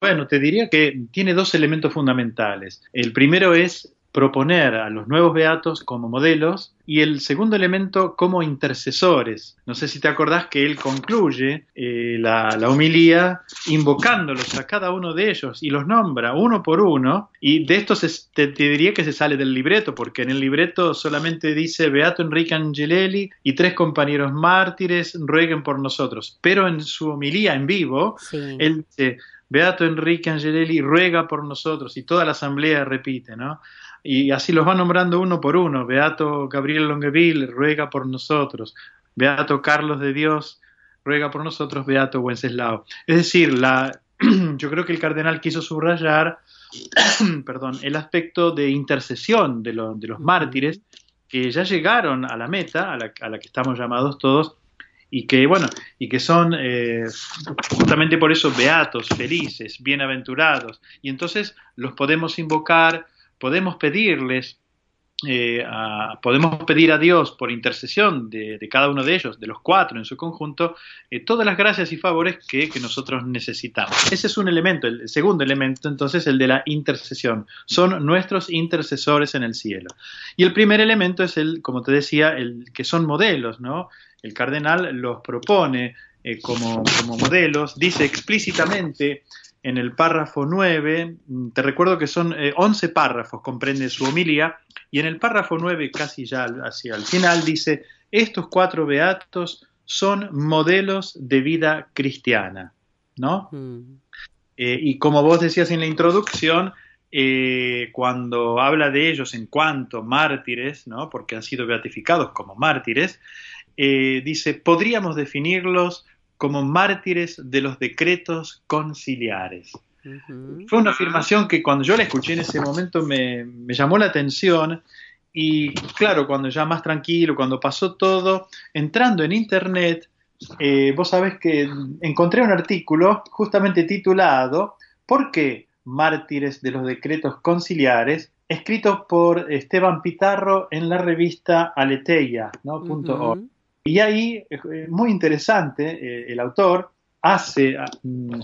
Bueno, te diría que tiene dos elementos fundamentales. El primero es proponer a los nuevos beatos como modelos y el segundo elemento como intercesores. No sé si te acordás que él concluye eh, la, la, homilía invocándolos a cada uno de ellos y los nombra uno por uno y de esto te, te, diría que se sale del libreto porque en el libreto solamente dice Beato Enrique Angelelli y tres compañeros mártires rueguen por nosotros, pero en su homilía en vivo sí. él dice Beato Enrique Angelelli ruega por nosotros y toda la asamblea repite, ¿no? y así los va nombrando uno por uno. Beato Gabriel Longueville ruega por nosotros. Beato Carlos de Dios ruega por nosotros. Beato Wenceslao. Es decir, yo creo que el cardenal quiso subrayar perdón, el aspecto de intercesión de, lo, de, los mártires que ya llegaron a la meta, a la, que estamos llamados todos, y que, bueno, y que son eh, justamente por eso beatos, felices, bienaventurados, y entonces los podemos invocar podemos pedirles, eh, podemos pedir a Dios por intercesión de, de, cada uno de ellos, de los cuatro en su conjunto, eh, todas las gracias y favores que, que, nosotros necesitamos. Ese es un elemento, el segundo elemento, entonces, el de la intercesión. Son nuestros intercesores en el cielo. Y el primer elemento es el, como te decía, el que son modelos, ¿no? El cardenal los propone eh, como, como modelos, dice explícitamente en el párrafo 9, te recuerdo que son eh, 11 párrafos, comprende su homilía, y en el párrafo 9, casi ya hacia el final, dice, estos cuatro beatos son modelos de vida cristiana, ¿no? Mm. Eh, y como vos decías en la introducción, eh, cuando habla de ellos en cuanto mártires, ¿no? Porque han sido beatificados como mártires, eh, dice, podríamos definirlos como mártires de los decretos conciliares. Uh -huh. Fue una afirmación que cuando yo la escuché en ese momento me, me, llamó la atención y claro, cuando ya más tranquilo, cuando pasó todo, entrando en internet, eh, vos sabés que encontré un artículo justamente titulado ¿Por qué mártires de los decretos conciliares? escrito por Esteban Pitarro en la revista Aleteia, ¿no? Uh -huh. Y ahí, eh, muy interesante, eh, el autor hace, mm,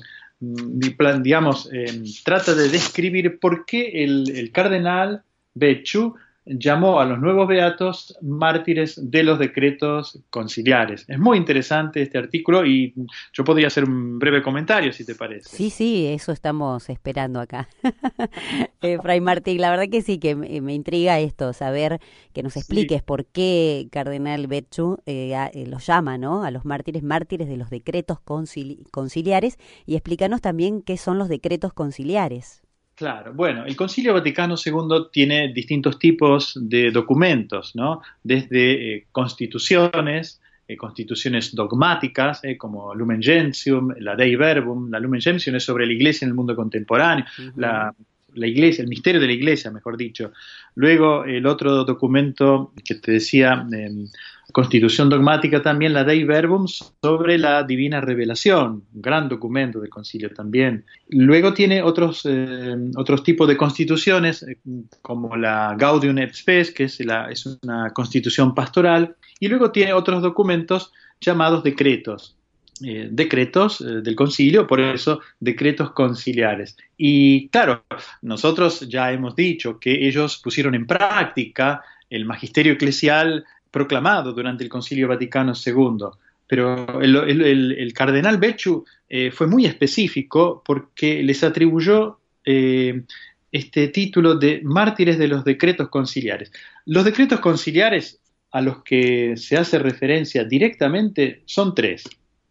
digamos, eh, trata de describir por qué el, el cardenal Bechu llamó a los nuevos beatos mártires de los decretos conciliares. Es muy interesante este artículo y yo podría hacer un breve comentario si te parece. Sí, sí, eso estamos esperando acá. eh, Fray Martín, la verdad que sí, que me, me, intriga esto, saber que nos expliques sí. por qué Cardenal Betchu eh, eh, los llama ¿no? a los mártires, mártires de los decretos concili conciliares y explícanos también qué son los decretos conciliares. Claro, bueno, el Concilio Vaticano II tiene distintos tipos de documentos, ¿no? Desde eh, constituciones, eh, constituciones dogmáticas, eh, como Lumen Gentium, la Dei Verbum, la Lumen Gentium es sobre la Iglesia en el mundo contemporáneo, uh -huh. la, la Iglesia, el misterio de la Iglesia, mejor dicho. Luego, el otro documento que te decía, eh, Constitución dogmática también, la Dei Verbum, sobre la divina revelación, un gran documento del concilio también. Luego tiene otros, eh, otros tipos de constituciones, eh, como la Gaudium et Spes, que es, una constitución pastoral, y luego tiene otros documentos llamados decretos, eh, decretos del concilio, por eso decretos conciliares. Y claro, nosotros ya hemos dicho que ellos pusieron en práctica el magisterio eclesial proclamado durante el Concilio Vaticano II. Pero el, el, el cardenal Becciu eh, fue muy específico porque les atribuyó eh, este título de mártires de los decretos conciliares. Los decretos conciliares a los que se hace referencia directamente son tres.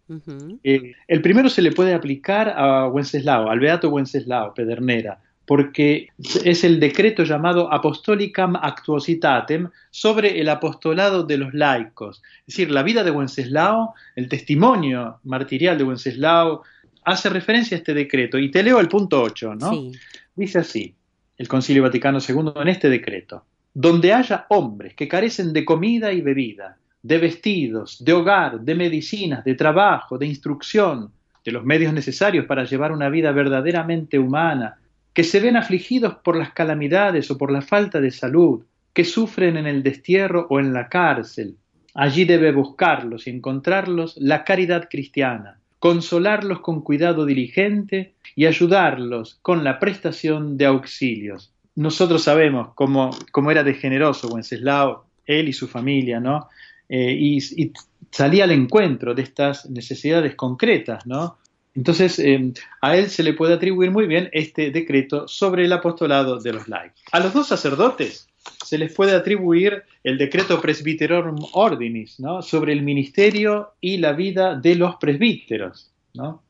Uh -huh. eh, el primero se le puede aplicar a Wenceslao, al Beato Wenceslao Pedernera, porque es el decreto llamado Apostolicam Actuositatem sobre el apostolado de los laicos. Es decir, la vida de Wenceslao, el testimonio martirial de Wenceslao, hace referencia a este decreto. Y te leo el punto 8, ¿no? Sí. Dice así, el Concilio Vaticano II en este decreto. Donde haya hombres que carecen de comida y bebida, de vestidos, de hogar, de medicinas, de trabajo, de instrucción, de los medios necesarios para llevar una vida verdaderamente humana, que se ven afligidos por las calamidades o por la falta de salud, que sufren en el destierro o en la cárcel. Allí debe buscarlos y encontrarlos la caridad cristiana, consolarlos con cuidado diligente y ayudarlos con la prestación de auxilios. Nosotros sabemos cómo, cómo era de generoso Wenceslao, él y su familia, ¿no? Eh, y, salía al encuentro de estas necesidades concretas, ¿no? Entonces, eh, a él se le puede atribuir muy bien este decreto sobre el apostolado de los laicos. A los dos sacerdotes se les puede atribuir el decreto Presbyterorum Ordinis, ¿no? sobre el ministerio y la vida de los presbíteros, ¿no?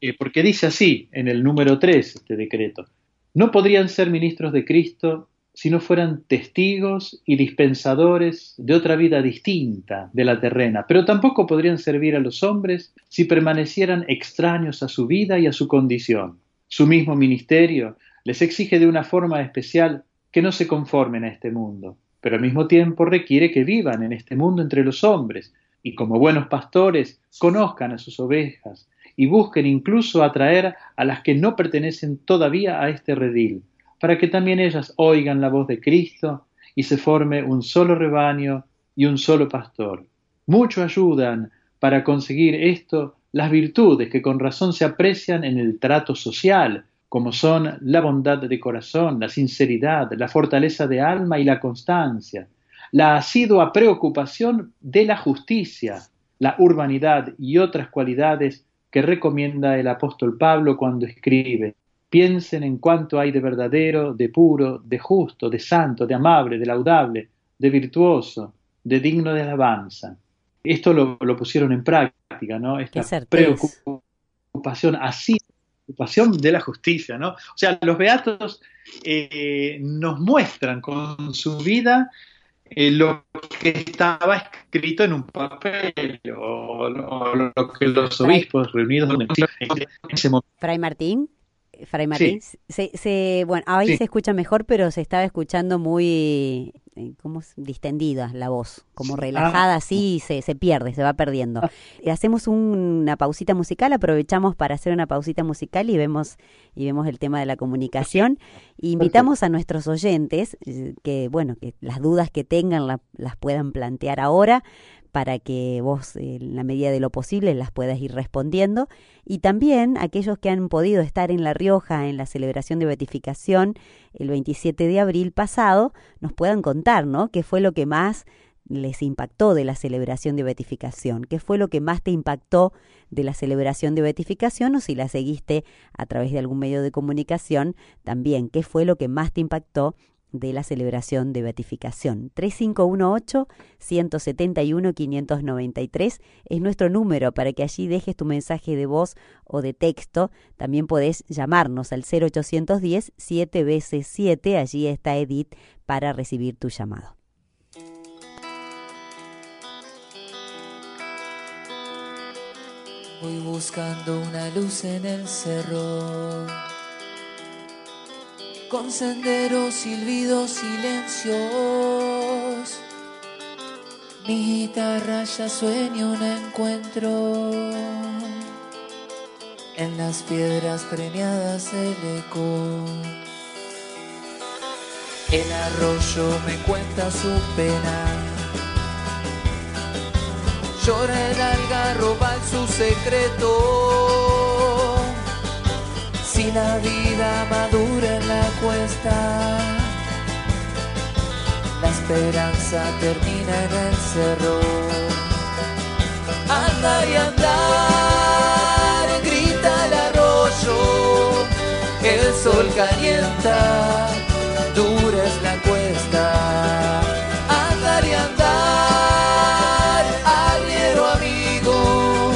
Eh, porque dice así en el número 3 este decreto, no podrían ser ministros de Cristo si no fueran testigos y dispensadores de otra vida distinta de la terrena, pero tampoco podrían servir a los hombres si permanecieran extraños a su vida y a su condición. Su mismo ministerio les exige de una forma especial que no se conformen a este mundo, pero al mismo tiempo requiere que vivan en este mundo entre los hombres y como buenos pastores conozcan a sus ovejas y busquen incluso atraer a las que no pertenecen todavía a este redil, para que también ellas oigan la voz de Cristo y se forme un solo rebaño y un solo pastor. Mucho ayudan para conseguir esto las virtudes que con razón se aprecian en el trato social, como son la bondad de corazón, la sinceridad, la fortaleza de alma y la constancia, la asidua preocupación de la justicia, la urbanidad y otras cualidades que recomienda el apóstol Pablo cuando escribe Piensen en cuánto hay de verdadero, de puro, de justo, de santo, de amable, de laudable, de virtuoso, de digno de alabanza. Esto lo, pusieron en práctica, ¿no? Esta preocupación así preocupación de la justicia, ¿no? O sea, los beatos eh, nos muestran con su vida eh, lo que estaba escrito en un papel o, lo que los obispos reunidos en ese momento. Fray Martín. Fray Martín, se, bueno, ahí se escucha mejor, pero se estaba escuchando muy como distendida la voz, como relajada así, se, se pierde, se va perdiendo. Ah. Hacemos una pausita musical, aprovechamos para hacer una pausita musical y vemos y vemos el tema de la comunicación. invitamos a nuestros oyentes eh, que, bueno, que las dudas que tengan las puedan plantear ahora para que vos, en la medida de lo posible, las puedas ir respondiendo. Y también aquellos que han podido estar en La Rioja en la celebración de beatificación el 27 de abril pasado, nos puedan contar, ¿no? ¿Qué fue lo que más les impactó de la celebración de beatificación? ¿Qué fue lo que más te impactó de la celebración de beatificación o si la seguiste a través de algún medio de comunicación también? ¿Qué fue lo que más te impactó de la celebración de beatificación. 3518-171-593 es nuestro número para que allí dejes tu mensaje de voz o de texto. También podés llamarnos al 0810 7 veces 7. Allí está Edith para recibir tu llamado. Voy buscando una luz en el cerro con senderos, silbidos, silencios. Mi guitarra ya sueña un encuentro. En las piedras premiadas el eco. El arroyo me cuenta su pena. Llora el algarrobal su secreto si la vida madura en la cuesta, la esperanza termina en el cerro. Andar y andar, grita el arroyo, el sol calienta, dura es la cuesta. Andar y andar, arriero amigo,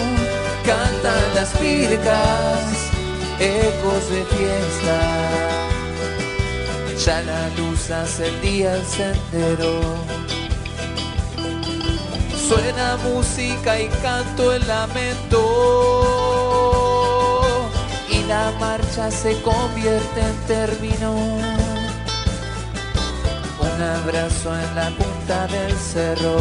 cantan las pircas ecos de fiesta. Ya la luz hace el día el sendero. Suena música y canto el lamento. Y la marcha se convierte en término. Un abrazo en la punta del cerro.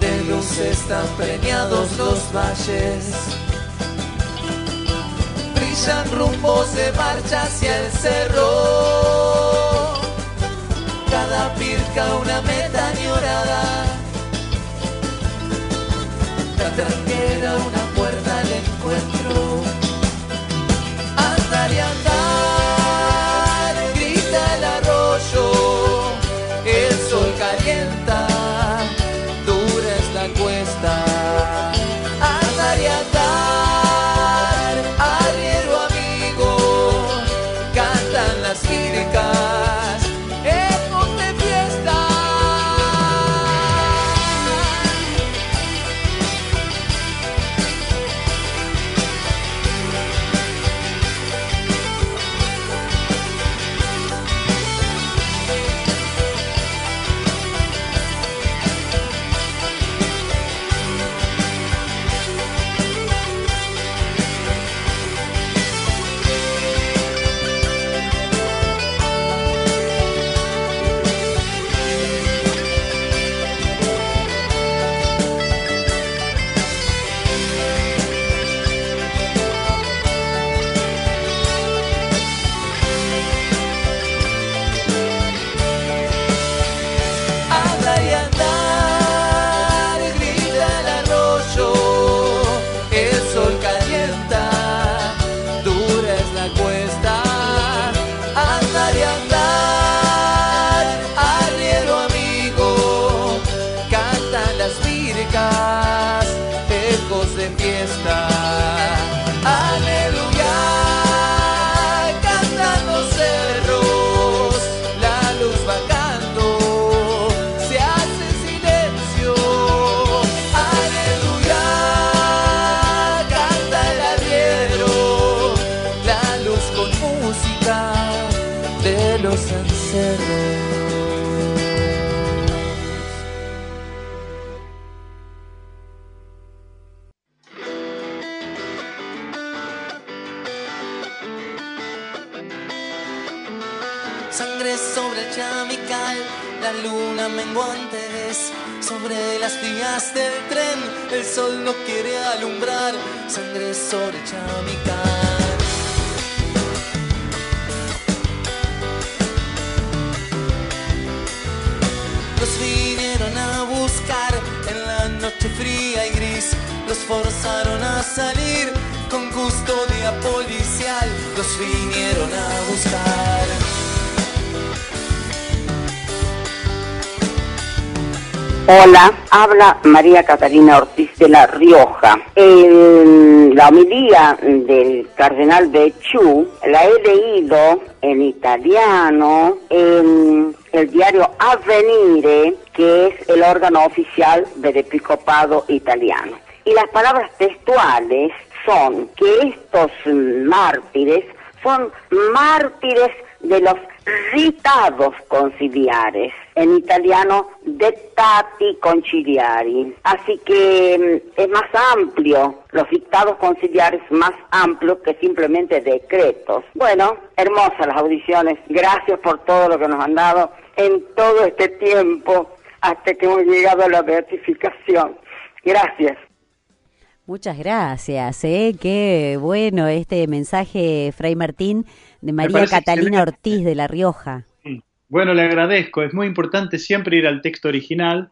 De luz están premiados los valles rumbos de marcha hacia el cerro. Cada pirca una meta añorada. puerta tranquera, una fiesta. Aleluya, las vías del tren, el sol no quiere alumbrar, sangre sobre chamical. Los vinieron a buscar en la noche fría y gris, los forzaron a salir con custodia policial, los vinieron a buscar. Hola, habla María Catalina Ortiz de La Rioja. En la homilía del cardenal Becciu la he leído en italiano en el diario Avvenire, que es el órgano oficial del episcopado italiano. Y las palabras textuales son que estos mártires son mártires de los ritados conciliares, en italiano dettati conciliari. Así que mm, es más amplio, los dictados conciliares más amplios que simplemente decretos. Bueno, hermosas las audiciones, gracias por todo lo que nos han dado en todo este tiempo hasta que hemos llegado a la beatificación. Gracias. Muchas gracias, ¿eh? Qué bueno este mensaje, Fray Martín, de María Catalina excelente. Ortiz de La Rioja. Bueno, le agradezco. Es muy importante siempre ir al texto original.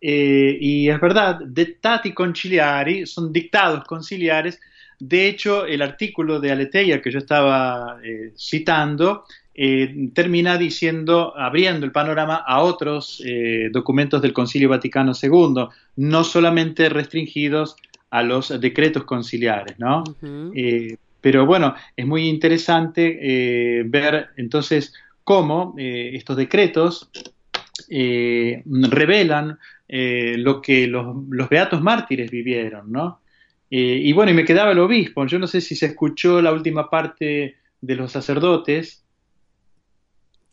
eh, y es verdad, dettati conciliari son dictados conciliares. De hecho, el artículo de Aleteia que yo estaba eh, citando eh, termina diciendo, abriendo el panorama a otros documentos del Concilio Vaticano II, no solamente restringidos a los decretos conciliares, ¿no? Pero bueno, es muy interesante eh, ver entonces cómo eh, estos decretos eh, revelan eh, lo que los, los beatos mártires vivieron, ¿no? Y bueno, y me quedaba el obispo. Yo no sé si se escuchó la última parte de los sacerdotes.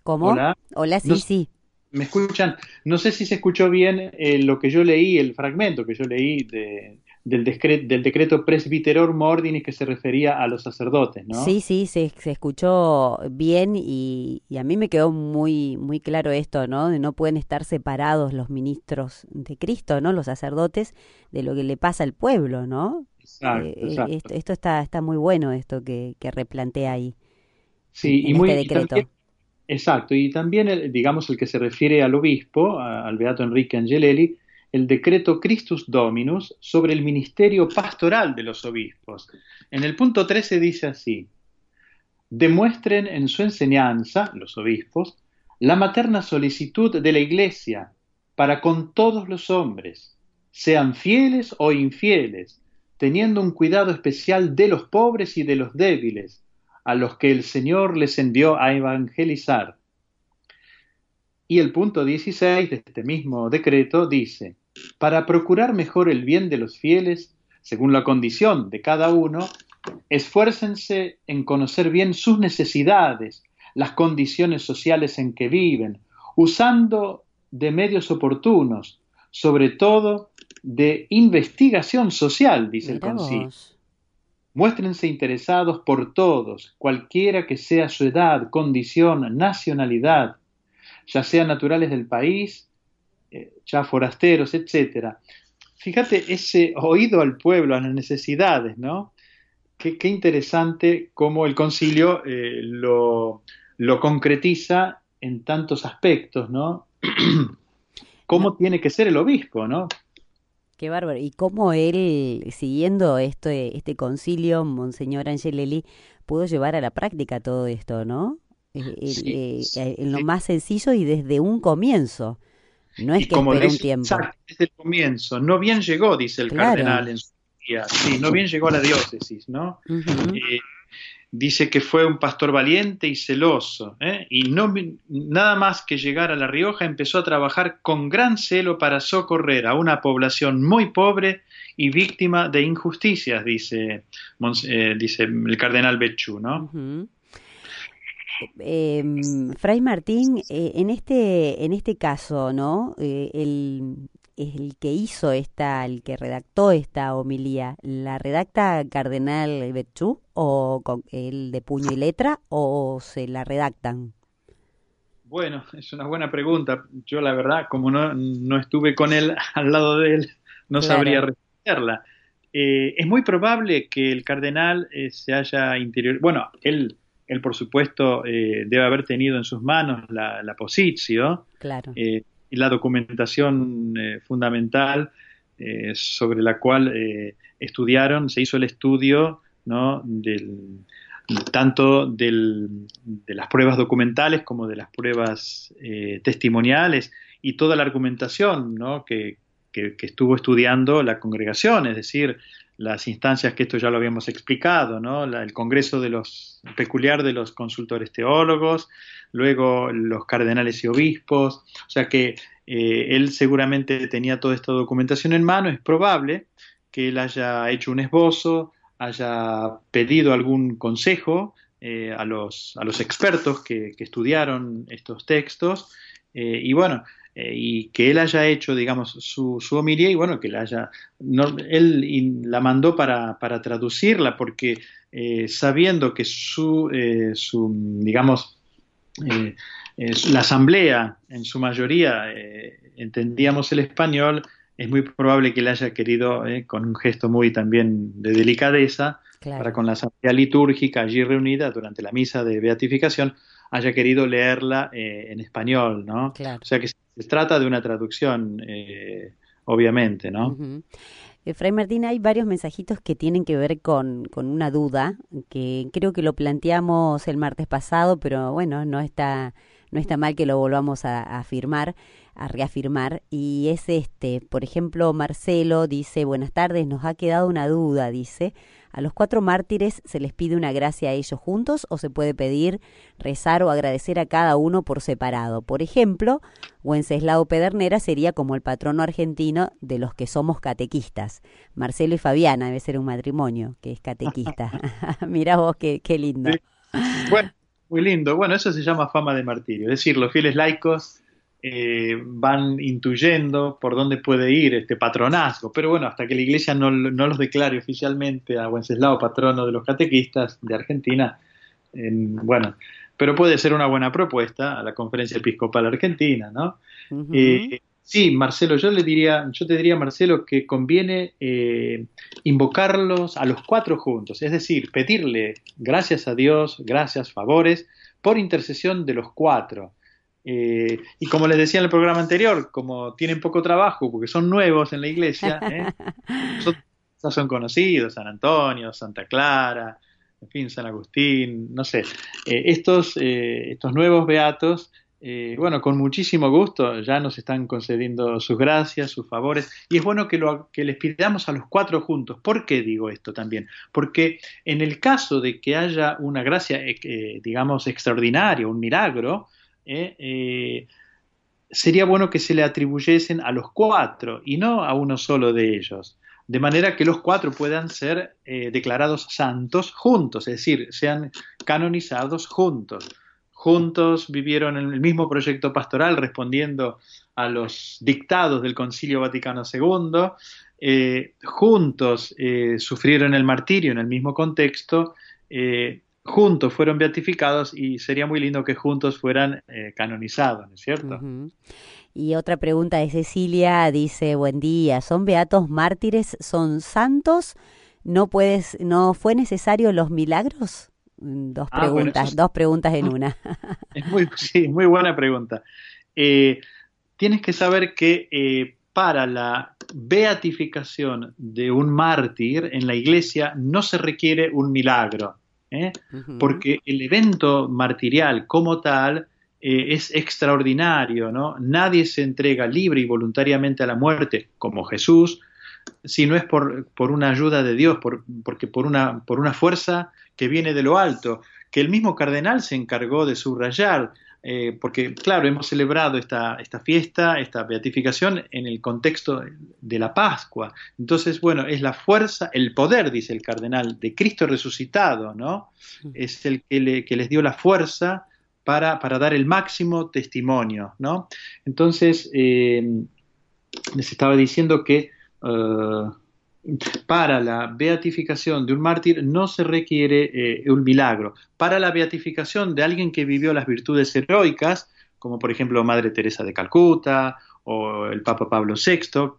¿Cómo? Hola. Hola, sí, No- sí. ¿Me escuchan? No sé si se escuchó bien lo que yo leí, el fragmento que yo leí de, del, decre- del decreto Presbiterorum Ordinis que se refería a los sacerdotes, ¿no? Sí, sí, se, se escuchó bien y, y a mí me quedó muy, muy claro esto, ¿no? De no pueden estar separados los ministros de Cristo, ¿no? Los sacerdotes de lo que le pasa al pueblo, ¿no? Exacto, Eh, exacto. esto, esto está, está muy bueno, esto que, que replantea ahí. Sí, en y muy, este y decreto. también- exacto, y también, el, digamos, el que se refiere al obispo, a- al beato Enrique Angelelli, el decreto Christus Dominus sobre el ministerio pastoral de los obispos. En el punto 13 dice así, demuestren en su enseñanza, los obispos, la materna solicitud de la Iglesia para con todos los hombres, sean fieles o infieles, teniendo un cuidado especial de los pobres y de los débiles, a los que el Señor les envió a evangelizar. Y el punto 16 de este mismo decreto dice, para procurar mejor el bien de los fieles, según la condición de cada uno, esfuércense en conocer bien sus necesidades, las condiciones sociales en que viven, usando de medios oportunos, sobre todo de investigación social, dice el concilio. Muéstrense interesados por todos, cualquiera que sea su edad, condición, nacionalidad, ya sean naturales del país, eh, ya forasteros, etc. Fíjate ese oído al pueblo, a las necesidades, ¿no? Qué, interesante cómo el concilio eh, lo, lo concretiza en tantos aspectos, ¿no? cómo tiene que ser el obispo, ¿no? Qué bárbaro. Y cómo él, siguiendo este, este concilio, Monseñor Angelelli, pudo llevar a la práctica todo esto, ¿no? Eh, eh, en lo más sencillo y desde un comienzo. No es que esperó un tiempo. Exacto, desde el comienzo. No bien llegó, dice el cardenal en su día. Sí, no bien llegó a la diócesis, ¿no? dice que fue un pastor valiente y celoso, ¿eh? y no, nada más que llegar a La Rioja empezó a trabajar con gran celo para socorrer a una población muy pobre y víctima de injusticias, dice, eh, dice el cardenal Bechú, ¿no? Em, Fray Martín, eh, en este en este caso, ¿no? el, el que hizo esta, el que redactó esta homilía, ¿la redacta Cardenal Betchú o con el de puño y letra o se la redactan? Bueno, es una buena pregunta. Yo la verdad, como no, no estuve con él al lado de él, no sabría responderla. Eh, es muy probable que el cardenal eh, se haya interior... Bueno, él, él por supuesto eh, debe haber tenido en sus manos la, la posición. Claro y la documentación eh, fundamental eh, sobre la cual eh, estudiaron, se hizo el estudio ¿no? del, tanto del, de las pruebas documentales como de las pruebas testimoniales y toda la argumentación ¿no? que, que, estuvo estudiando la congregación, es decir, las instancias que esto ya lo habíamos explicado, ¿no? el Congreso de los peculiar de los consultores teólogos, luego los cardenales y obispos, o sea que eh, él seguramente tenía toda esta documentación en mano, es probable que él haya hecho un esbozo, haya pedido algún consejo eh, a, los, a los expertos que, estudiaron estos textos, eh, y bueno, y que él haya hecho, digamos, su, su homilía y bueno, que él haya, él la mandó para, para traducirla porque sabiendo que su, su digamos, eh, la asamblea en su mayoría eh, entendíamos el español, es muy probable que él haya querido, eh, con un gesto muy también de delicadeza, para con la asamblea litúrgica allí reunida durante la misa de beatificación, haya querido leerla en español, ¿no? O sea que se, trata de una traducción, obviamente, ¿no? Fray Martín, hay varios mensajitos que tienen que ver con, con, una duda, que creo que lo planteamos el martes pasado, pero bueno, no está, no está mal que lo volvamos a, a afirmar, a reafirmar. Y es este, por ejemplo, Marcelo dice, buenas tardes, nos ha quedado una duda, dice, ¿A los cuatro mártires se les pide una gracia a ellos juntos o se puede pedir, rezar o agradecer a cada uno por separado? Por ejemplo, Wenceslao Pedernera sería como el patrono argentino de los que somos catequistas. Marcelo y Fabiana debe ser un matrimonio que es catequista. Mira vos qué, qué lindo. Bueno, muy lindo. Bueno, eso se llama fama de martirio. Es decir, los fieles laicos eh, van intuyendo por dónde puede ir este patronazgo. Pero bueno, hasta que la Iglesia no, los declare oficialmente a Wenceslao patrono de los catequistas de Argentina, bueno, pero puede ser una buena propuesta a la Conferencia Episcopal Argentina, ¿no? Eh, sí, Marcelo, yo le diría, yo te diría, Marcelo, que conviene eh, invocarlos a los cuatro juntos, es decir, pedirle gracias a Dios, gracias, favores, por intercesión de los cuatro Eh, y como les decía en el programa anterior, como tienen poco trabajo porque son nuevos en la iglesia, ¿eh? son, son conocidos, San Antonio, Santa Clara, en fin, San Agustín, no sé. Eh, estos, estos nuevos beatos eh, bueno, con muchísimo gusto ya nos están concediendo sus gracias, sus favores, y es bueno que, lo, que les pidamos a los cuatro juntos. ¿Por qué digo esto también? Porque en el caso de que haya una gracia, eh, eh, digamos, extraordinaria, un milagro, sería bueno que se le atribuyesen a los cuatro y no a uno solo de ellos de manera que los cuatro puedan ser declarados santos juntos, es decir, sean canonizados juntos. Juntos vivieron en el mismo proyecto pastoral respondiendo a los dictados del Concilio Vaticano II, eh, juntos eh, sufrieron el martirio en el mismo contexto, eh, juntos fueron beatificados y sería muy lindo que juntos fueran canonizados, ¿no es cierto? Y otra pregunta de Cecilia dice, buen día, ¿son beatos mártires, son santos? ¿No, puedes, no fue necesario los milagros? Mm, dos ah, preguntas, dos preguntas en una. Es muy, sí, muy buena pregunta. Eh, tienes que saber que eh, para la beatificación de un mártir en la iglesia no se requiere un milagro, ¿eh? porque el evento martirial como tal es extraordinario, ¿no? Nadie se entrega libre y voluntariamente a la muerte como Jesús, si no es por, por una ayuda de Dios, por, porque por una, por una fuerza que viene de lo alto, que el mismo cardenal se encargó de subrayar, eh, porque claro, hemos celebrado esta, esta fiesta, esta beatificación en el contexto de la Pascua. Entonces, bueno, es la fuerza, el poder, dice el cardenal, de Cristo resucitado, ¿no? Es el que, le, que les dio la fuerza para, para, dar el máximo testimonio, ¿no? Entonces, eh, les estaba diciendo que eh, para la beatificación de un mártir no se requiere eh, un milagro. Para la beatificación de alguien que vivió las virtudes heroicas, como por ejemplo Madre Teresa de Calcuta o el Papa Pablo VI,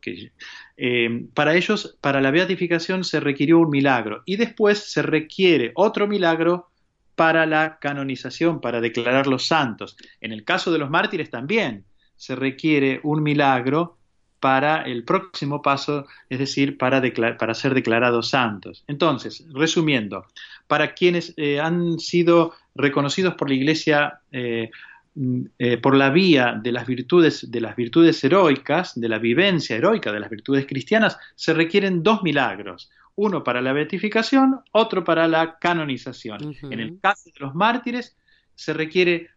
eh, para ellos, para la beatificación se requirió un milagro y después se requiere otro milagro para la canonización, para declarar los santos. En el caso de los mártires también se requiere un milagro para el próximo paso, es decir, para, para ser declarados santos. Entonces, resumiendo, para quienes eh, han sido reconocidos por la Iglesia eh, mm, eh, por la vía de las virtudes, de las virtudes heroicas, de la vivencia heroica de las virtudes cristianas, se requieren dos milagros. Uno para la beatificación, otro para la canonización. En el caso de los mártires, se requiere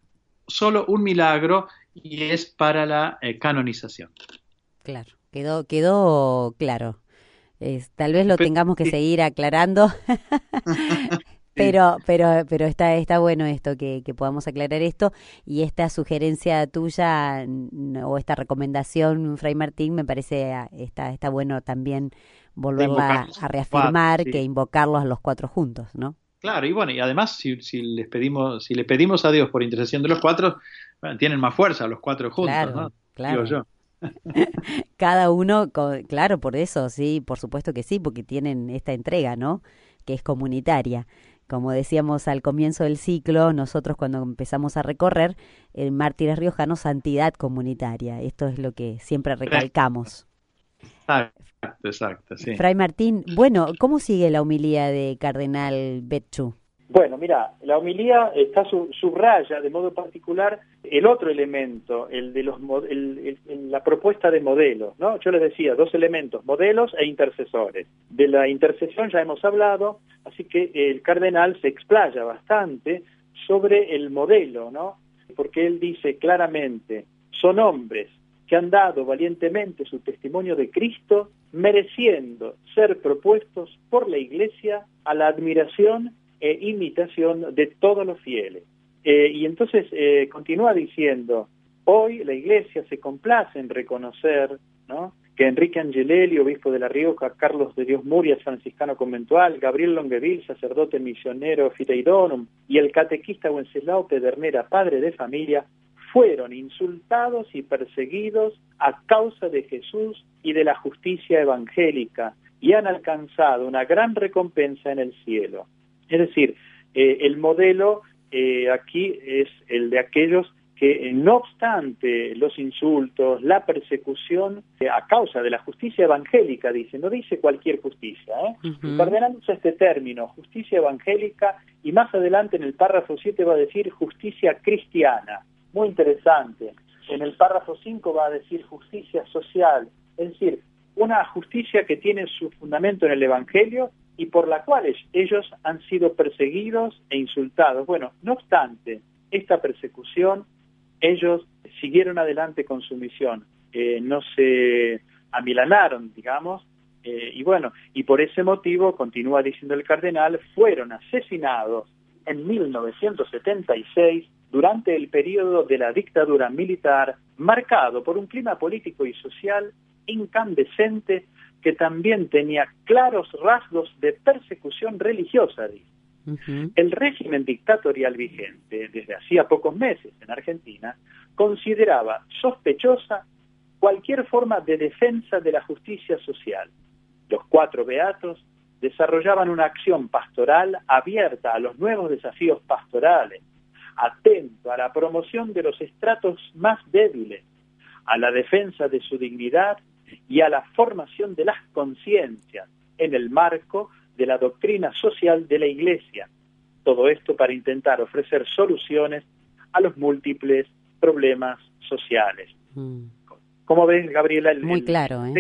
solo un milagro y es para la canonización. Claro, quedó, quedó claro. tal vez lo tengamos que seguir aclarando, pero, pero, pero está, está bueno esto, que, que, podamos aclarar esto y esta sugerencia tuya o esta recomendación, Fray Martín, me parece ah, está, está bueno también volverla a reafirmar, que invocarlos a los cuatro juntos, ¿no? Claro, y bueno, y además si, si les pedimos, si le pedimos a Dios por intercesión de los cuatro, tienen más fuerza los cuatro juntos, ¿no? Claro. yo. Cada uno, claro, por eso, sí, por supuesto que sí, porque tienen esta entrega, ¿no? Que es comunitaria. Como decíamos al comienzo del ciclo, nosotros cuando empezamos a recorrer, el Mártires Riojano, santidad comunitaria. Esto es lo que siempre recalcamos. Exacto, exacto, sí. Fray Martín, bueno, ¿cómo sigue la humilía de Cardenal Betchu? Bueno, mira, la homilía está subraya de modo particular el otro elemento, el de los la propuesta de modelos, ¿no? Yo les decía dos elementos, modelos e intercesores. De la intercesión ya hemos hablado, así que el cardenal se explaya bastante sobre el modelo, ¿no? Porque él dice claramente, son hombres que han dado valientemente su testimonio de Cristo, mereciendo ser propuestos por la Iglesia a la admiración e imitación de todos los fieles. Eh, y entonces eh, continúa diciendo, hoy la Iglesia se complace en reconocer ¿no? que Enrique Angelelli, obispo de La Rioja, Carlos de Dios Murias, franciscano conventual, Gabriel Longueville, sacerdote misionero Fiteidonum, y el catequista Wenceslao Pedernera, padre de familia, fueron insultados y perseguidos a causa de Jesús y de la justicia evangélica, y han alcanzado una gran recompensa en el cielo. Es decir, eh, el modelo eh, aquí es el de aquellos que no obstante los insultos, la persecución a causa de la justicia evangélica, dice, no dice cualquier justicia, ¿eh? el cardenal usa este término, justicia evangélica, y más adelante en el párrafo 7 va a decir justicia cristiana, muy interesante. En el párrafo 5 va a decir justicia social, es decir, una justicia que tiene su fundamento en el Evangelio y por la cual ellos han sido perseguidos e insultados. Bueno, no obstante esta persecución, ellos siguieron adelante con su misión, eh, no se amilanaron, digamos, eh, y bueno, y por ese motivo, continúa diciendo el cardenal, fueron asesinados en 1976 durante el periodo de la dictadura militar, marcado por un clima político y social incandescente que también tenía claros rasgos de persecución religiosa, El régimen dictatorial vigente desde hacía pocos meses en Argentina consideraba sospechosa cualquier forma de defensa de la justicia social. Los cuatro beatos desarrollaban una acción pastoral abierta a los nuevos desafíos pastorales, atento a la promoción de los estratos más débiles, a la defensa de su dignidad y a la formación de las conciencias en el marco de la doctrina social de la Iglesia. Todo esto para intentar ofrecer soluciones a los múltiples problemas sociales. Mm. Como ves, Gabriela, el, Muy claro, ¿eh?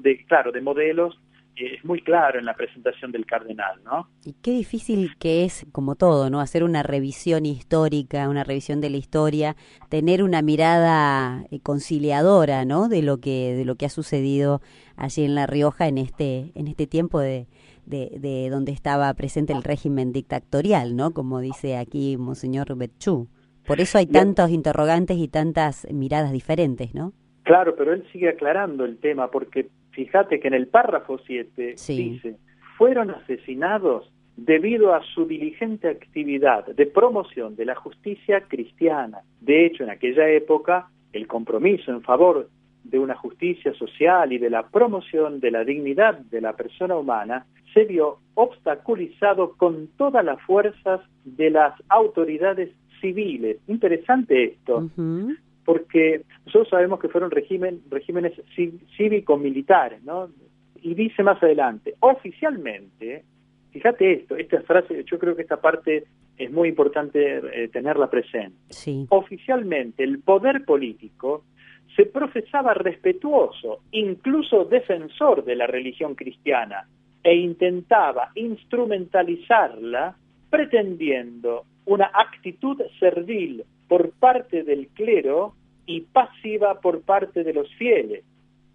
de, claro, de modelos es muy claro en la presentación del cardenal, ¿no? Y qué difícil que es, como todo, ¿no? Hacer una revisión histórica, una revisión de la historia, tener una mirada eh, conciliadora, ¿no? De lo que de lo que ha sucedido allí en La Rioja en este en este tiempo de de, donde estaba presente el régimen dictatorial, ¿no? Como dice aquí Monseñor Betchú. Por eso hay tantos interrogantes y tantas miradas diferentes, ¿no? Claro, pero él sigue aclarando el tema porque fíjate que en el párrafo 7 dice, fueron asesinados debido a su diligente actividad de promoción de la justicia cristiana. De hecho, en aquella época, el compromiso en favor de una justicia social y de la promoción de la dignidad de la persona humana se vio obstaculizado con todas las fuerzas de las autoridades civiles. Interesante esto, porque nosotros sabemos que fueron régimen, regímenes cívico-militares, ¿no? Y dice más adelante, oficialmente, fíjate esto, esta frase, yo creo que esta parte es muy importante eh, tenerla presente. Sí. Oficialmente, el poder político se profesaba respetuoso, incluso defensor de la religión cristiana, e intentaba instrumentalizarla pretendiendo una actitud servil por parte del clero y pasiva por parte de los fieles,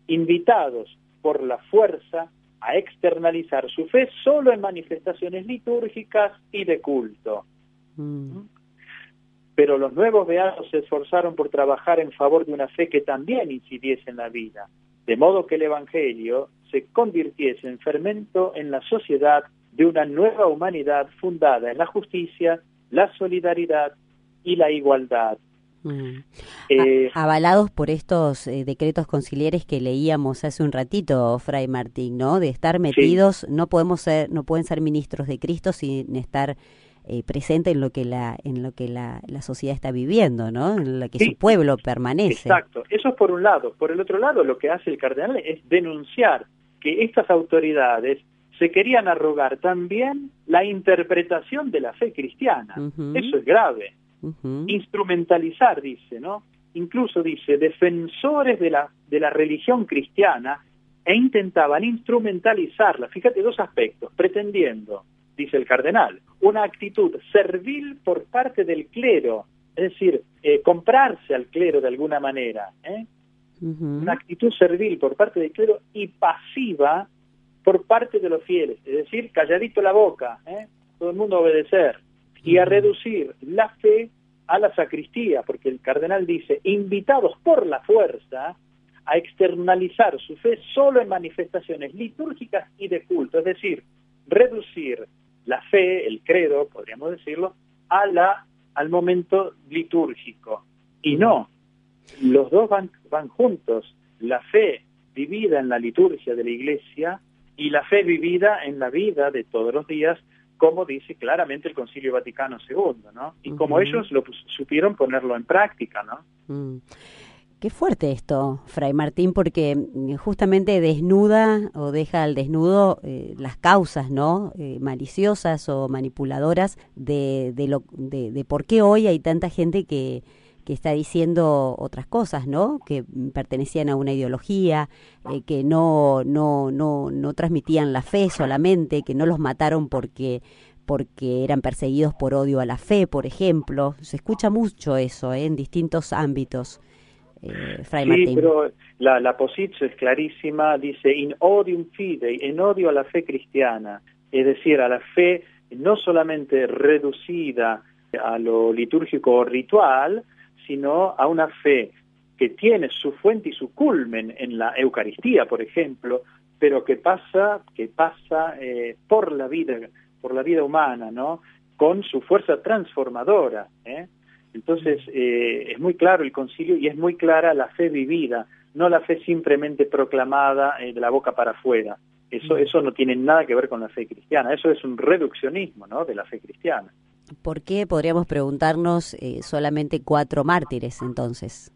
invitados por la fuerza a externalizar su fe solo en manifestaciones litúrgicas y de culto. Mm. Pero los nuevos beatos se esforzaron por trabajar en favor de una fe que también incidiese en la vida, de modo que el Evangelio se convirtiese en fermento en la sociedad de una nueva humanidad fundada en la justicia, la solidaridad y la igualdad. Mm. Eh, avalados por estos eh, decretos conciliares que leíamos hace un ratito, Fray Martín, ¿no? De estar metidos, no podemos ser, no pueden ser ministros de Cristo sin estar eh, presente en lo que la en lo que la, la, sociedad está viviendo, ¿no? En lo que su pueblo permanece. Exacto. Eso es por un lado. Por el otro lado, lo que hace el cardenal es denunciar que estas autoridades se querían arrogar también la interpretación de la fe cristiana. Eso es grave instrumentalizar, dice, ¿no? Incluso dice, defensores de la, de la religión cristiana e intentaban instrumentalizarla. Fíjate dos aspectos, pretendiendo, dice el cardenal, una actitud servil por parte del clero, es decir, eh, comprarse al clero de alguna manera, ¿eh? una actitud servil por parte del clero y pasiva por parte de los fieles, es decir, calladito la boca, ¿eh? todo el mundo obedecer y a reducir la fe a la sacristía, porque el cardenal dice, invitados por la fuerza a externalizar su fe solo en manifestaciones litúrgicas y de culto, es decir, reducir la fe, el credo, podríamos decirlo, a la, al momento litúrgico. Y no, los dos van, van juntos, la fe vivida en la liturgia de la iglesia y la fe vivida en la vida de todos los días como dice claramente el Concilio Vaticano II, ¿no? Y como ellos lo supieron ponerlo en práctica, ¿no? Mm. Qué fuerte esto, Fray Martín, porque mm, justamente desnuda o deja al desnudo eh, las causas, ¿no? Eh, maliciosas o manipuladoras de, de, lo, de, de por qué hoy hay tanta gente que, que está diciendo otras cosas, ¿no? Que pertenecían a una ideología, eh, que no, no, no, no transmitían la fe solamente, que no los mataron porque porque eran perseguidos por odio a la fe, por ejemplo. Se escucha mucho eso ¿eh? en distintos ámbitos. Eh, sí, pero la, la posición es clarísima, dice in odium fidei, en odio a la fe cristiana, es decir, a la fe no solamente reducida a lo litúrgico o ritual, sino a una fe que tiene su fuente y su culmen en la Eucaristía, por ejemplo, pero que pasa, que pasa eh, por la vida, por la vida humana, ¿no? Con su fuerza transformadora. ¿eh? Entonces, eh, es muy claro el concilio y es muy clara la fe vivida, no la fe simplemente proclamada eh, de la boca para afuera. Eso, eso no tiene nada que ver con la fe cristiana, eso es un reduccionismo ¿no? de la fe cristiana. ¿Por qué podríamos preguntarnos eh, solamente cuatro mártires entonces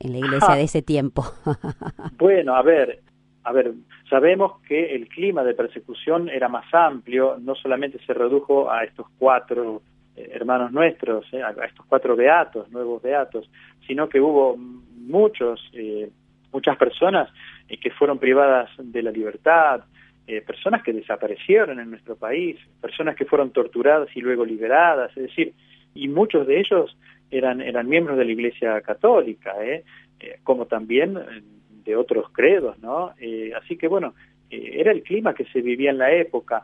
en la iglesia de ese tiempo? bueno, a ver, a ver, sabemos que el clima de persecución era más amplio, no solamente se redujo a estos cuatro eh, hermanos nuestros, eh, a estos cuatro beatos, nuevos beatos, sino que hubo muchos, eh, muchas personas que fueron privadas de la libertad, personas que desaparecieron en nuestro país, personas que fueron torturadas y luego liberadas, es decir, y muchos de ellos eran, eran miembros de la Iglesia Católica, como también de otros credos, ¿no? así que bueno, era el clima que se vivía en la época.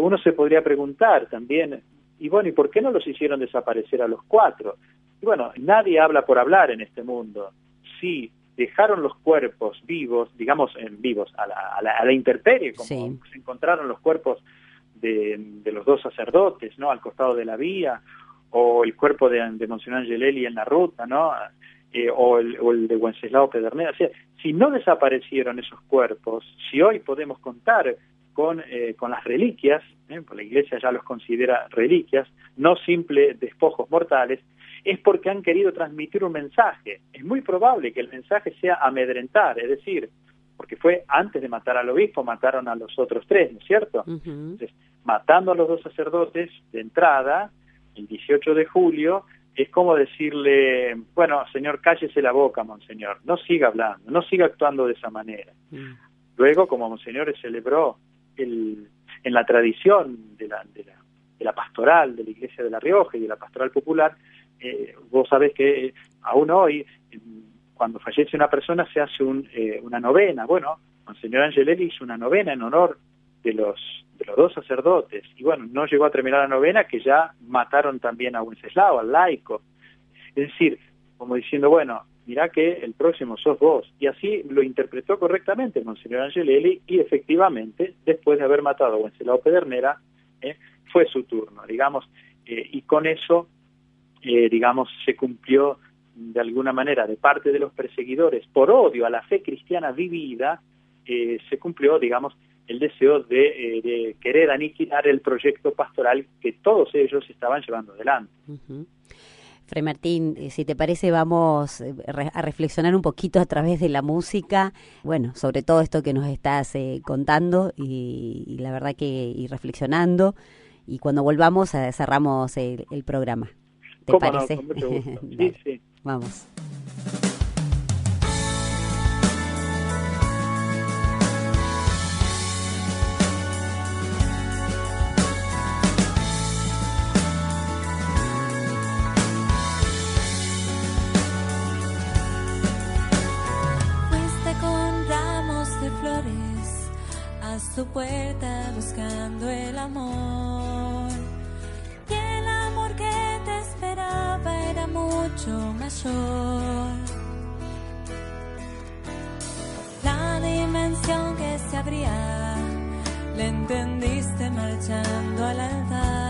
uno se podría preguntar también, y bueno, ¿y por qué no los hicieron desaparecer a los cuatro? Y bueno, nadie habla por hablar en este mundo. Si dejaron los cuerpos vivos, digamos en vivos, a la, a la, a la intemperie, como se encontraron los cuerpos de, de, los dos sacerdotes, ¿no? Al costado de la vía, o el cuerpo de, de Monseñor Angelelli en la ruta, ¿no? Eh, o, el, o, el, de Wenceslao Pedernera. O sea, si no desaparecieron esos cuerpos, si hoy podemos contar con, eh, con las reliquias, ¿eh? la Iglesia ya los considera reliquias, no simples despojos mortales, es porque han querido transmitir un mensaje. Es muy probable que el mensaje sea amedrentar, es decir, porque fue antes de matar al obispo, mataron a los otros tres, ¿no es cierto? Uh -huh. Entonces, matando a los dos sacerdotes de entrada, el 18 de julio, es como decirle, bueno, señor, cállese la boca, monseñor, no siga hablando, no siga actuando de esa manera. Uh -huh. Luego, como monseñor celebró el, en la tradición de la, de, la, de la pastoral de la Iglesia de La Rioja y de la pastoral popular, eh, vos sabés que aún hoy, cuando fallece una persona, se hace un, eh, una novena. Bueno, Monseñor Angelelli hizo una novena en honor de los, de los dos sacerdotes. Y bueno, no llegó a terminar la novena, que ya mataron también a Wenceslao, al laico. Es decir, como diciendo, bueno, mirá que el próximo sos vos. Y así lo interpretó correctamente Monseñor Angelelli y efectivamente, después de haber matado a Wenceslao Pedernera, eh, fue su turno, digamos, eh, y con eso, eh, digamos, se cumplió de alguna manera de parte de los perseguidores por odio a la fe cristiana vivida, se cumplió, digamos, el deseo de, de, querer aniquilar el proyecto pastoral que todos ellos estaban llevando adelante. Uh. Fray Martín, eh, si te parece, vamos eh, a reflexionar un poquito a través de la música, bueno, sobre todo esto que nos estás eh, contando y, la verdad que y reflexionando. Y cuando volvamos, cerramos el programa. ¿Te ¿Cómo parece? No, con mucho gusto. sí, sí. Vamos. su puerta buscando el amor. Mucho mayor. La dimensión que se abría, le entendiste marchando al altar.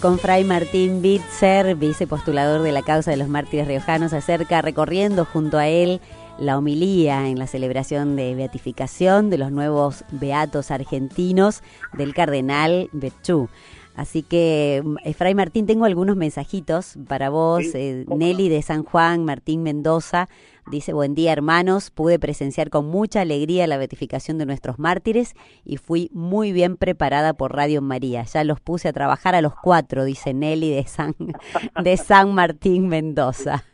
Con Fray Martín Bitzer, vicepostulador de la causa de los mártires riojanos, acerca, recorriendo junto a él la homilía en la celebración de beatificación de los nuevos beatos argentinos del cardenal Betchú. Así que, eh, Fray Martín, tengo algunos mensajitos para vos. Sí, Eh, Nelly de San Juan, Martín Mendoza, dice, buen día hermanos, pude presenciar con mucha alegría la beatificación de nuestros mártires y fui muy bien preparada por Radio María. Ya los puse a trabajar a los cuatro, dice Nelly de San, de San Martín Mendoza.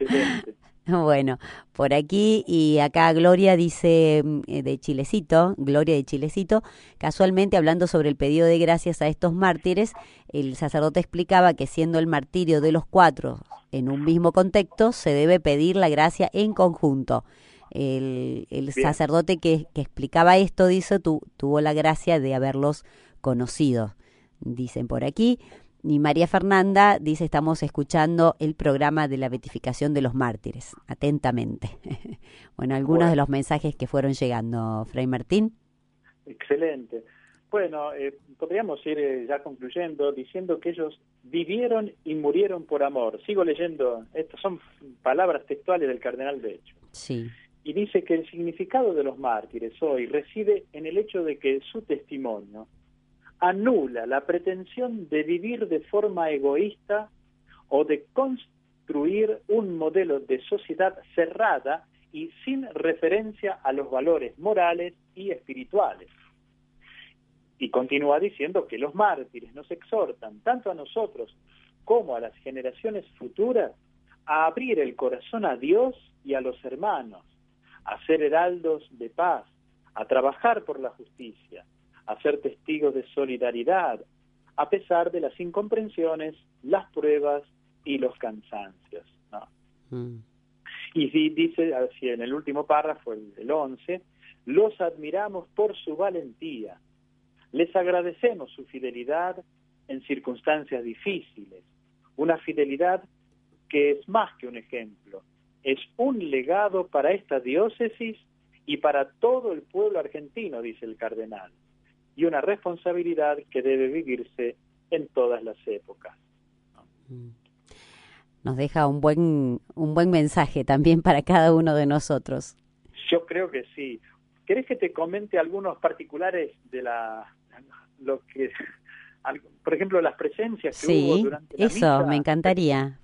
Excelente. Bueno, por aquí y acá Gloria dice mm, eh, de Chilecito, Gloria de Chilecito, casualmente hablando sobre el pedido de gracias a estos mártires, el sacerdote explicaba que siendo el martirio de los cuatro en un mismo contexto, se debe pedir la gracia en conjunto. El, sacerdote que, que explicaba esto, dice, tu- tuvo la gracia de haberlos conocido, dicen por aquí. Y María Fernanda dice, estamos escuchando el programa de la beatificación de los mártires, atentamente. bueno, algunos Bueno. de los mensajes que fueron llegando, Fray Martín. Excelente. Bueno, eh, podríamos ir eh, ya concluyendo diciendo que ellos vivieron y murieron por amor. Sigo leyendo, estas son palabras textuales del cardenal Becho. Sí, Y dice que el significado de los mártires hoy reside en el hecho de que su testimonio anula la pretensión de vivir de forma egoísta o de construir un modelo de sociedad cerrada y sin referencia a los valores morales y espirituales. Y continúa diciendo que los mártires nos exhortan tanto a nosotros como a las generaciones futuras a abrir el corazón a Dios y a los hermanos, a ser heraldos de paz, a trabajar por la justicia, a ser testigos de solidaridad, a pesar de las incomprensiones, las pruebas y los cansancios. ¿no? Mm. Y di- dice así en el último párrafo, el, el 11, los admiramos por su valentía, les agradecemos su fidelidad en circunstancias difíciles, una fidelidad que es más que un ejemplo, es un legado para esta diócesis y para todo el pueblo argentino, dice el cardenal, y una responsabilidad que debe vivirse en todas las épocas. Mm. Nos deja un buen, un buen mensaje también para cada uno de nosotros. Yo creo que sí. ¿Querés que te comente algunos particulares de la lo que por ejemplo las presencias que hubo Sí, durante la eso, misa? me encantaría.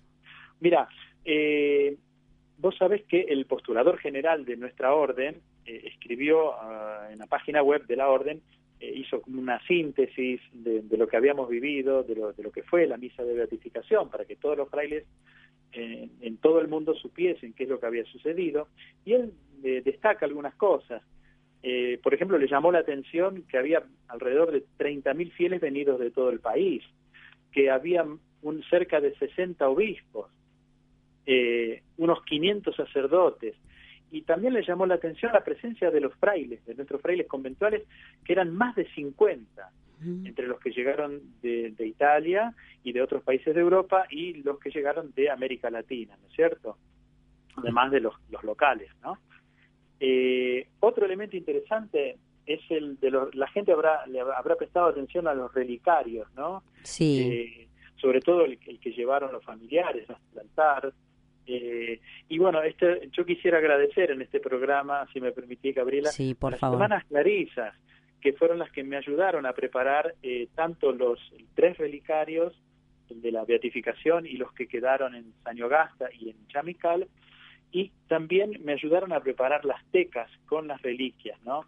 Mira, eh, vos sabés que el postulador general de nuestra orden eh, escribió ah, en la página web de la orden, hizo como una síntesis de, de lo que habíamos vivido, de lo, de lo que fue la misa de beatificación, para que todos los frailes eh, en todo el mundo supiesen qué es lo que había sucedido. Y él eh, destaca algunas cosas. Eh, por ejemplo, le llamó la atención que había alrededor de 30.000 fieles venidos de todo el país, que había un, cerca de 60 obispos, eh, unos 500 sacerdotes, y también le llamó la atención la presencia de los frailes, de nuestros frailes conventuales, que eran más de 50, Mm. entre los que llegaron de, de Italia y de otros países de Europa y los que llegaron de América Latina, ¿no es cierto? Además de los, los locales, ¿no? Eh, otro elemento interesante es el de los, la gente habrá le habrá prestado atención a los relicarios, ¿no? Sí, Eh, sobre todo el, el que llevaron los familiares hasta el altar. Eh, y bueno, este, yo quisiera agradecer en este programa, si me permitís, Gabriela, sí, por las favor. hermanas clarisas, que fueron las que me ayudaron a preparar eh, tanto los tres relicarios, el de la beatificación y los que quedaron en Sañogasta y en Chamical, y también me ayudaron a preparar las tecas con las reliquias, ¿no?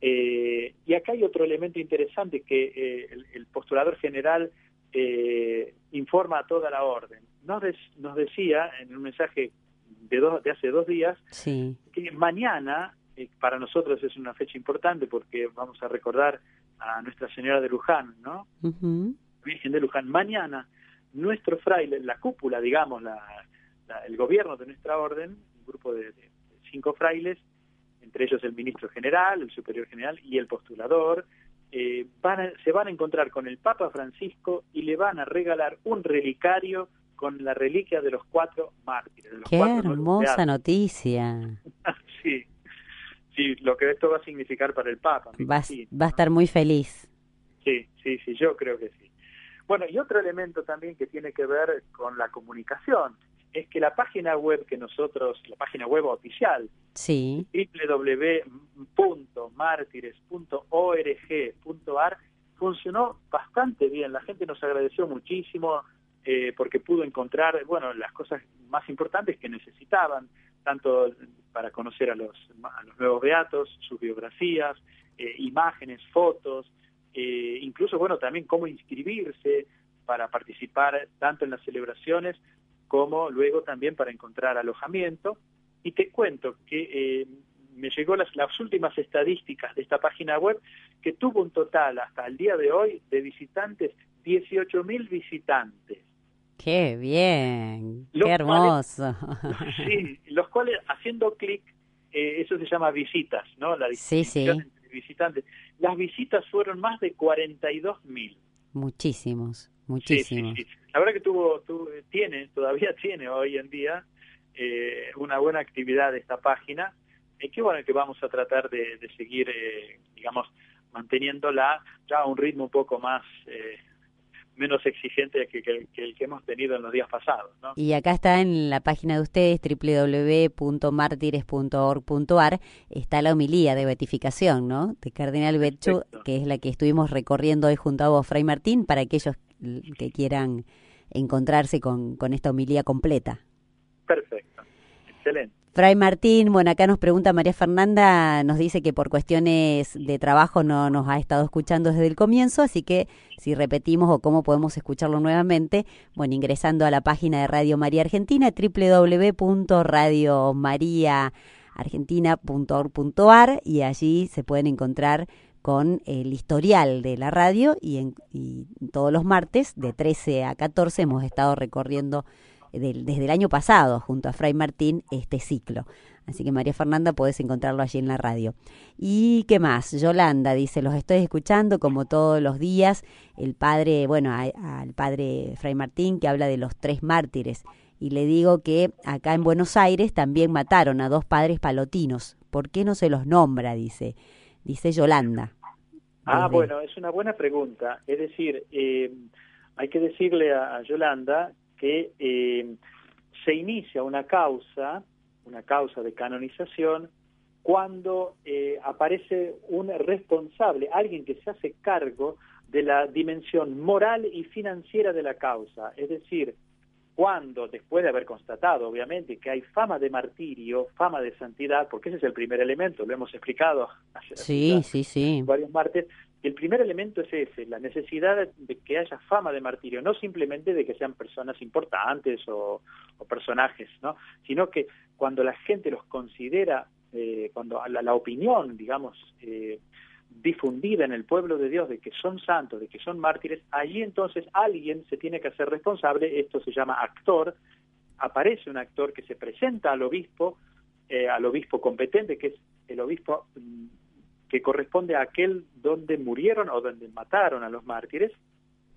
Eh, y acá hay otro elemento interesante que eh, el, el, postulador general eh, informa a toda la orden. Nos, des, nos decía en un mensaje de, dos, de hace dos días sí. que mañana, eh, para nosotros es una fecha importante porque vamos a recordar a Nuestra Señora de Luján, ¿no? Uh -huh. Virgen de Luján. Mañana, nuestro fraile, la cúpula, digamos, la, la, el gobierno de nuestra orden, un grupo de, de, cinco frailes, entre ellos el ministro general, el superior general y el postulador, eh, van a, se van a encontrar con el Papa Francisco y le van a regalar un relicario con la reliquia de los cuatro mártires. De los Qué cuatro hermosa noticia. sí, sí, lo que esto va a significar para el Papa. Va, va a estar muy feliz. Sí, sí, sí, yo creo que sí. Bueno, y otro elemento también que tiene que ver con la comunicación es que la página web que nosotros, la página web oficial, sí. www.martires.org.ar, funcionó bastante bien. La gente nos agradeció muchísimo eh, porque pudo encontrar, bueno, las cosas más importantes que necesitaban, tanto para conocer a los, nuevos beatos, sus biografías, eh, imágenes, fotos, eh, incluso, bueno, también cómo inscribirse para participar tanto en las celebraciones como luego también para encontrar alojamiento. Y te cuento que eh, me llegó las, las últimas estadísticas de esta página web que tuvo un total hasta el día de hoy de visitantes, 18 mil visitantes. ¡Qué bien! Los ¡Qué hermoso! Cuales, sí, los cuales haciendo clic, eh, eso se llama visitas, ¿no? La sí, sí. entre visitantes. Las visitas fueron más de 42 mil. Muchísimos, muchísimos. Sí, sí, sí. La verdad que tuvo, tuvo, tiene, todavía tiene hoy en día eh, una buena actividad esta página. Eh, que bueno que vamos a tratar de, de seguir, eh, digamos, manteniéndola ya a un ritmo un poco más eh, menos exigente que, que, que, el que hemos tenido en los días pasados. ¿no? Y acá está en la página de ustedes, www.martires.org.ar, está la homilía de beatificación, ¿no? De Cardenal Betchu, que es la que estuvimos recorriendo hoy junto a vos, Fray Martín, para aquellos que quieran encontrarse con, con esta homilía completa. Perfecto, excelente. Fray Martín, bueno, acá nos pregunta María Fernanda, nos dice que por cuestiones de trabajo no nos ha estado escuchando desde el comienzo, así que si repetimos o cómo podemos escucharlo nuevamente, bueno, ingresando a la página de Radio María Argentina, www.radiomariaargentina.org.ar y allí se pueden encontrar con el historial de la radio y, en, y todos los martes de 13 a 14 hemos estado recorriendo del, desde el año pasado junto a Fray Martín este ciclo. Así que María Fernanda podés encontrarlo allí en la radio. ¿Y qué más? Yolanda dice, los estoy escuchando como todos los días. El padre, bueno, al padre Fray Martín que habla de los tres mártires. Y le digo que acá en Buenos Aires también mataron a dos padres palotinos. ¿Por qué no se los nombra? Dice, dice Yolanda. Ah, desde... bueno, es una buena pregunta. Es decir, eh, hay que decirle a, a Yolanda que eh, se inicia una causa, una causa de canonización, cuando eh, aparece un responsable, alguien que se hace cargo de la dimensión moral y financiera de la causa. Es decir, cuando, después de haber constatado, obviamente, que hay fama de martirio, fama de santidad, porque ese es el primer elemento, lo hemos explicado hace, sí, sí, sí. varios martes, el primer elemento es ese, la necesidad de que haya fama de martirio, no simplemente de que sean personas importantes o, personajes, ¿no? sino que cuando la gente los considera, eh, cuando la, opinión, digamos, eh, difundida en el pueblo de Dios de que son santos, de que son mártires, allí entonces alguien se tiene que hacer responsable, esto se llama actor, aparece un actor que se presenta al obispo, eh, al obispo competente, que es el obispo que corresponde a aquel donde murieron o donde mataron a los mártires,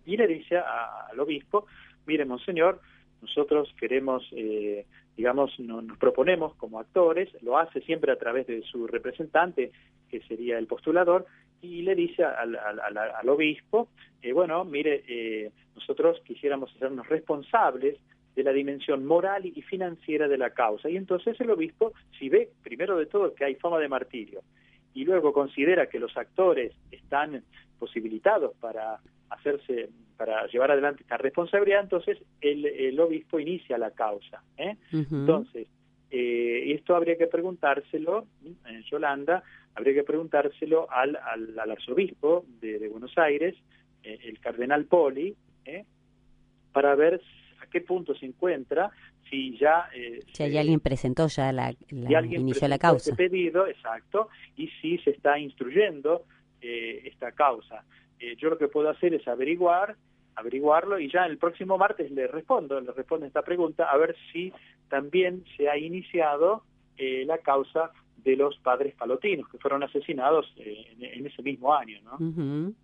y le dice a, al obispo, mire, monseñor, nosotros queremos, eh, digamos, no, nos proponemos como actores, lo hace siempre a través de su representante, que sería el postulador, y le dice al, al obispo, eh, bueno, mire, eh, nosotros quisiéramos hacernos responsables de la dimensión moral y financiera de la causa. Y entonces el obispo, si ve, primero de todo, que hay fama de martirio, y luego considera que los actores están posibilitados para hacerse para llevar adelante esta responsabilidad, entonces el, el obispo inicia la causa. ¿eh? Uh -huh. Entonces, Eh, esto habría que preguntárselo, en Yolanda, habría que preguntárselo al, al, al arzobispo de, de, Buenos Aires, eh, el cardenal Poli, eh, para ver qué punto se encuentra, si ya... Eh, si hay alguien presentó ya la, la si alguien inició la causa. Este pedido, exacto, y si se está instruyendo eh, esta causa. Eh, yo lo que puedo hacer es averiguar, averiguarlo y ya el próximo martes le respondo, le respondo esta pregunta a ver si también se ha iniciado eh, la causa de los padres palotinos que fueron asesinados eh, en, en, ese mismo año, ¿no? Uh -huh.